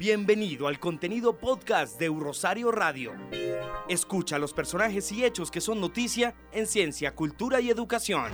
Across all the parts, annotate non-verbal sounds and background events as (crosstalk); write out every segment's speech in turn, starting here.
Bienvenido al contenido podcast de Rosario Radio. Escucha los personajes y hechos que son noticia en ciencia, cultura y educación.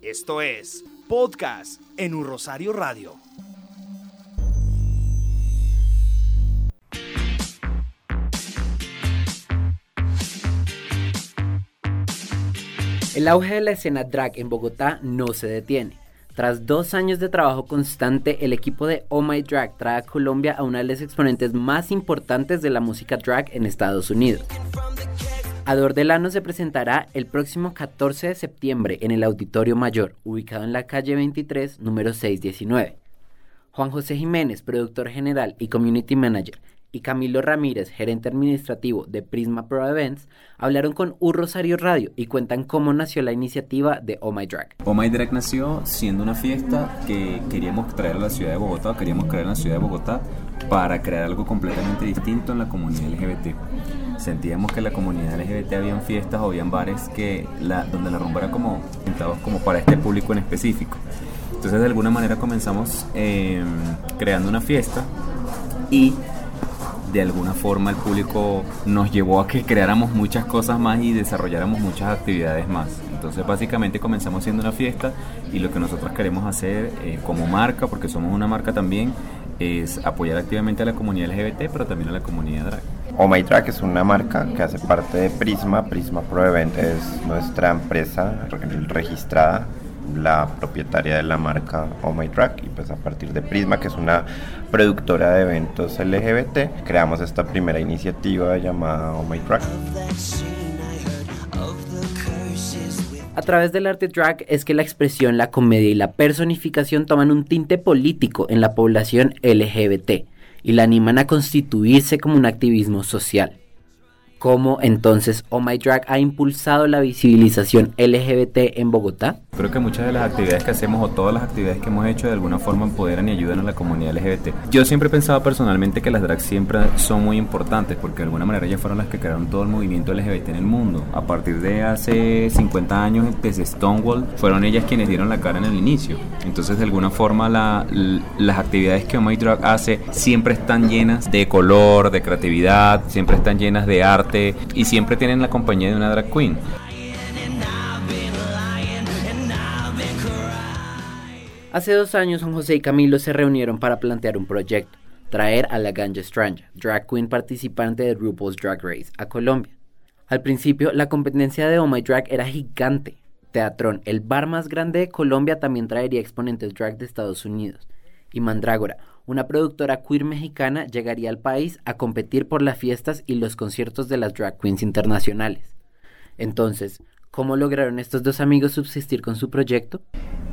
Esto es Podcast en Rosario Radio. El auge de la escena drag en Bogotá no se detiene. Tras dos años de trabajo constante, el equipo de Oh My Drag trae a Colombia a una de las exponentes más importantes de la música drag en Estados Unidos. Ador Delano se presentará el próximo 14 de septiembre en el Auditorio Mayor, ubicado en la calle 23, número 619. Juan José Jiménez, productor general y community manager, y Camilo Ramírez, gerente administrativo de Prisma Pro Events, hablaron con Un Rosario Radio y cuentan cómo nació la iniciativa de Oh My Drag. Oh My Drag nació siendo una fiesta que queríamos traer a la ciudad de Bogotá, queríamos crear en la ciudad de Bogotá para crear algo completamente distinto en la comunidad LGBT. Sentíamos que en la comunidad LGBT habían fiestas o habían bares que la, donde la rumba era como como para este público en específico. Entonces de alguna manera comenzamos eh, creando una fiesta y de alguna forma el público nos llevó a que creáramos muchas cosas más y desarrolláramos muchas actividades más. Entonces básicamente comenzamos siendo una fiesta y lo que nosotros queremos hacer eh, como marca, porque somos una marca también, es apoyar activamente a la comunidad LGBT, pero también a la comunidad drag. Oh es una marca que hace parte de Prisma. Prisma Pro Event es nuestra empresa registrada la propietaria de la marca Oh My Drag y pues a partir de Prisma que es una productora de eventos LGBT creamos esta primera iniciativa llamada Oh My Drag. A través del arte drag es que la expresión, la comedia y la personificación toman un tinte político en la población LGBT y la animan a constituirse como un activismo social cómo entonces Oh My Drag ha impulsado la visibilización LGBT en Bogotá? Creo que muchas de las actividades que hacemos o todas las actividades que hemos hecho de alguna forma empoderan y ayudan a la comunidad LGBT. Yo siempre he pensado personalmente que las drags siempre son muy importantes porque de alguna manera ellas fueron las que crearon todo el movimiento LGBT en el mundo. A partir de hace 50 años desde Stonewall fueron ellas quienes dieron la cara en el inicio. Entonces de alguna forma las actividades que Oh My Drag hace siempre están llenas de color, de creatividad, siempre están llenas de arte y siempre tienen la compañía de una drag queen. Hace dos años Juan José y Camilo se reunieron para plantear un proyecto, traer a la Ganja Stranja, drag queen participante de RuPaul's Drag Race, a Colombia. Al principio, la competencia de Oh My Drag era gigante. Teatrón, el bar más grande de Colombia, también traería exponentes drag de Estados Unidos. Y Mandrágora, una productora queer mexicana llegaría al país a competir por las fiestas y los conciertos de las drag queens internacionales. Entonces, ¿cómo lograron estos dos amigos subsistir con su proyecto?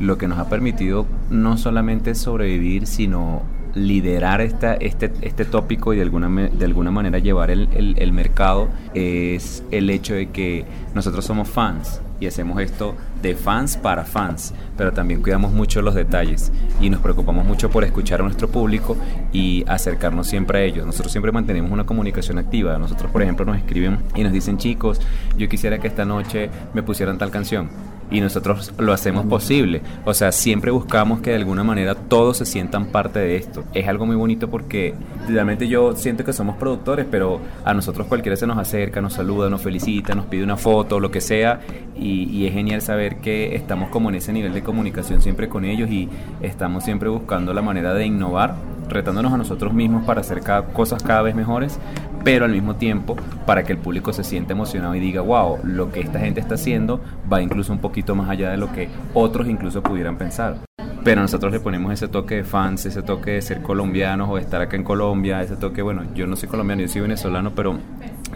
Lo que nos ha permitido no solamente sobrevivir, sino liderar esta, este, este tópico y de alguna, de alguna manera llevar el, el mercado es el hecho de que nosotros somos fans y hacemos esto de fans para fans, pero también cuidamos mucho los detalles y nos preocupamos mucho por escuchar a nuestro público y acercarnos siempre a ellos. Nosotros siempre mantenemos una comunicación activa. Nosotros, por ejemplo, nos escriben y nos dicen, chicos, yo quisiera que esta noche me pusieran tal canción y nosotros lo hacemos posible. O sea, siempre buscamos que de alguna manera todos se sientan parte de esto. Es algo muy bonito porque realmente yo siento que somos productores, pero a nosotros cualquiera se nos acerca, nos saluda, nos felicita, nos pide una foto, lo que sea, y, es genial saber que estamos como en ese nivel de comunicación siempre con ellos y estamos siempre buscando la manera de innovar retándonos a nosotros mismos para hacer cada, cosas cada vez mejores, pero al mismo tiempo para que el público se sienta emocionado y diga, wow, lo que esta gente está haciendo va incluso un poquito más allá de lo que otros incluso pudieran pensar. Pero nosotros le ponemos ese toque de fans, ese toque de ser colombianos o estar acá en Colombia, ese toque, bueno, yo no soy colombiano, yo soy venezolano, pero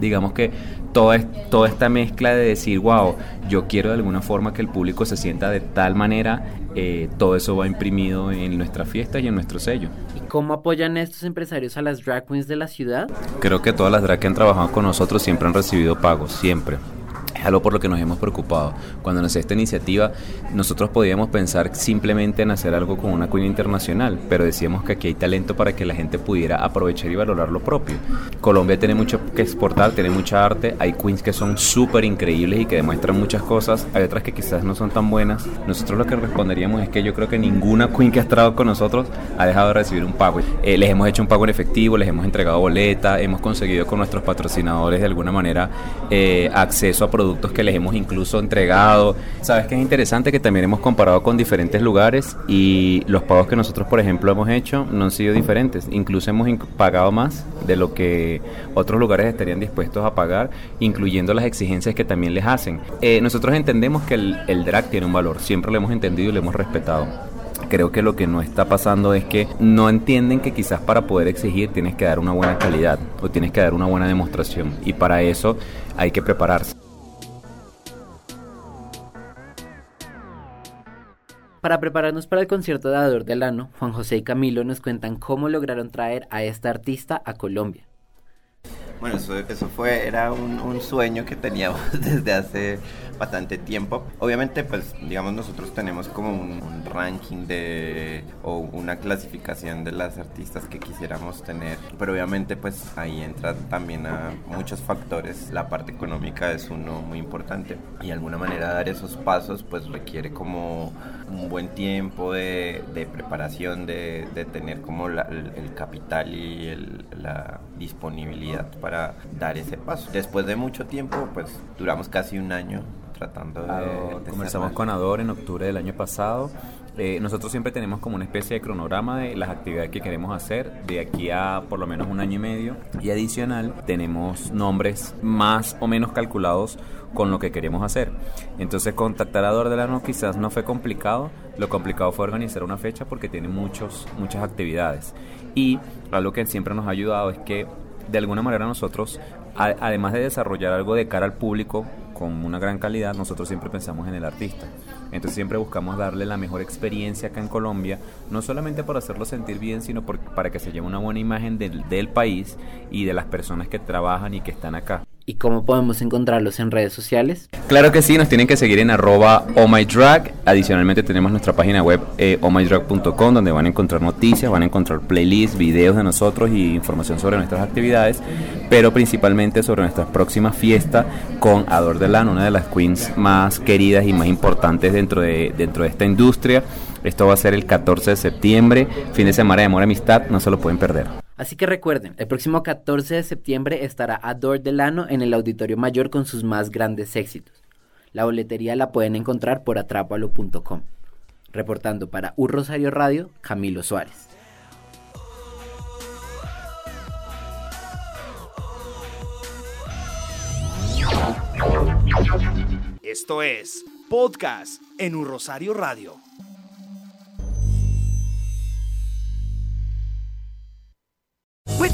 digamos que toda, toda esta mezcla de decir, wow, yo quiero de alguna forma que el público se sienta de tal manera, eh, todo eso va imprimido en nuestra fiesta y en nuestro sello. ¿Y cómo apoyan estos empresarios a las drag queens de la ciudad? Creo que todas las drag que han trabajado con nosotros siempre han recibido pagos, siempre es algo por lo que nos hemos preocupado. Cuando nació esta iniciativa, nosotros podíamos pensar simplemente en hacer algo con una queen internacional, pero decíamos que aquí hay talento para que la gente pudiera aprovechar y valorar lo propio. Colombia tiene mucho que exportar, tiene mucha arte, hay queens que son súper increíbles y que demuestran muchas cosas, hay otras que quizás no son tan buenas. Nosotros lo que responderíamos es que yo creo que ninguna queen que ha estado con nosotros ha dejado de recibir un pago. Eh, les hemos hecho un pago en efectivo, les hemos entregado boleta, hemos conseguido con nuestros patrocinadores de alguna manera eh, acceso a productos que les hemos incluso entregado. Sabes que es interesante que también hemos comparado con diferentes lugares y los pagos que nosotros, por ejemplo, hemos hecho no han sido diferentes. Incluso hemos pagado más de lo que otros lugares estarían dispuestos a pagar, incluyendo las exigencias que también les hacen. Eh, nosotros entendemos que el, el drag tiene un valor, siempre lo hemos entendido y lo hemos respetado creo que lo que no está pasando es que no entienden que quizás para poder exigir tienes que dar una buena calidad o tienes que dar una buena demostración y para eso hay que prepararse. Para prepararnos para el concierto de Ador Delano, Juan José y Camilo nos cuentan cómo lograron traer a esta artista a Colombia. Bueno, eso, eso fue, era un, un, sueño que teníamos (laughs) desde hace bastante tiempo. Obviamente, pues, digamos, nosotros tenemos como un, un, ranking de, o una clasificación de las artistas que quisiéramos tener, pero obviamente, pues, ahí entra también a muchos factores. La parte económica es uno muy importante y de alguna manera dar esos pasos, pues, requiere como un buen tiempo de, de preparación, de, de, tener como la, el, el, capital y el, la disponibilidad para dar ese paso. Después de mucho tiempo, pues duramos casi un año tratando de... Ador, de comenzamos con Ador en octubre del año pasado. Eh, nosotros siempre tenemos como una especie de cronograma de las actividades que queremos hacer de aquí a por lo menos un año y medio. Y adicional tenemos nombres más o menos calculados con lo que queremos hacer. Entonces contactar a Ador Delano quizás no fue complicado. Lo complicado fue organizar una fecha porque tiene muchos, muchas actividades. Y algo que siempre nos ha ayudado es que de alguna manera nosotros, además de desarrollar algo de cara al público con una gran calidad, nosotros siempre pensamos en el artista. Entonces siempre buscamos darle la mejor experiencia acá en Colombia, no solamente para hacerlo sentir bien, sino para que se lleve una buena imagen del, del país y de las personas que trabajan y que están acá. ¿Y cómo podemos encontrarlos en redes sociales? Claro que sí, nos tienen que seguir en arroba ohmydrag. Adicionalmente tenemos nuestra página web eh, ohmydrag.com donde van a encontrar noticias, van a encontrar playlists, videos de nosotros y información sobre nuestras actividades, pero principalmente sobre nuestra próxima fiesta con Ador Delano, una de las queens más queridas y más importantes dentro de, dentro de esta industria. Esto va a ser el 14 de septiembre, fin de semana de amor y amistad, no se lo pueden perder. Así que recuerden, el próximo 14 de septiembre estará Ador Delano en el Auditorio Mayor con sus más grandes éxitos. La boletería la pueden encontrar por atrápalo.com. Reportando para Un Rosario Radio, Camilo Suárez. Esto es Podcast en Un Rosario Radio.